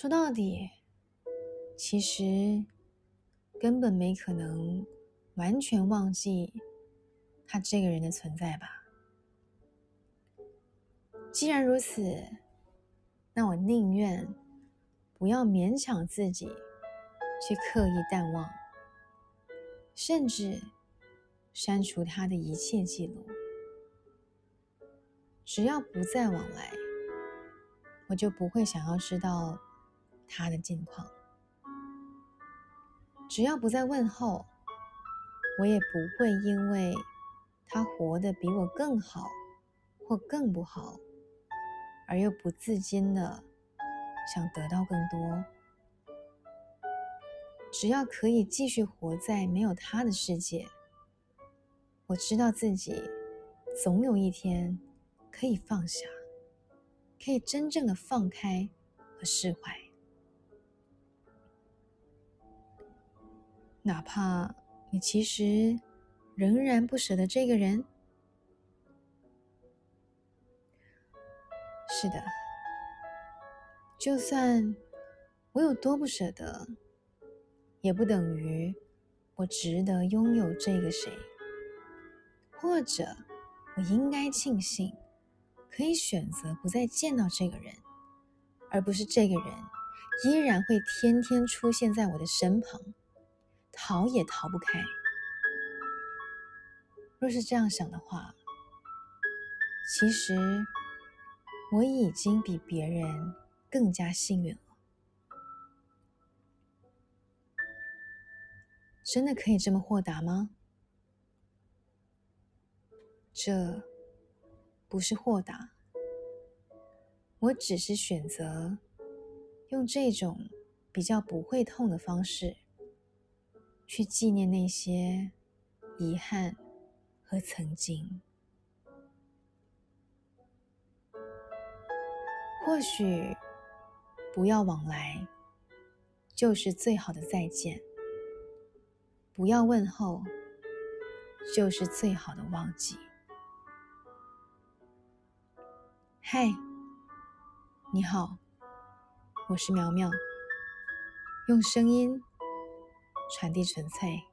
说到底，其实根本没可能完全忘记他这个人的存在吧。既然如此，那我宁愿不要勉强自己去刻意淡忘，甚至删除他的一切记录。只要不再往来，我就不会想要知道他的近况；只要不再问候，我也不会因为他活得比我更好或更不好。而又不自禁的想得到更多，只要可以继续活在没有他的世界，我知道自己总有一天可以放下，可以真正的放开和释怀，哪怕你其实仍然不舍得这个人。是的，就算我有多不舍得，也不等于我值得拥有这个谁。或者，我应该庆幸可以选择不再见到这个人，而不是这个人依然会天天出现在我的身旁，逃也逃不开。若是这样想的话，其实。我已经比别人更加幸运了。真的可以这么豁达吗？这不是豁达，我只是选择用这种比较不会痛的方式，去纪念那些遗憾和曾经。或许不要往来，就是最好的再见；不要问候，就是最好的忘记。嗨，你好，我是苗苗，用声音传递纯粹。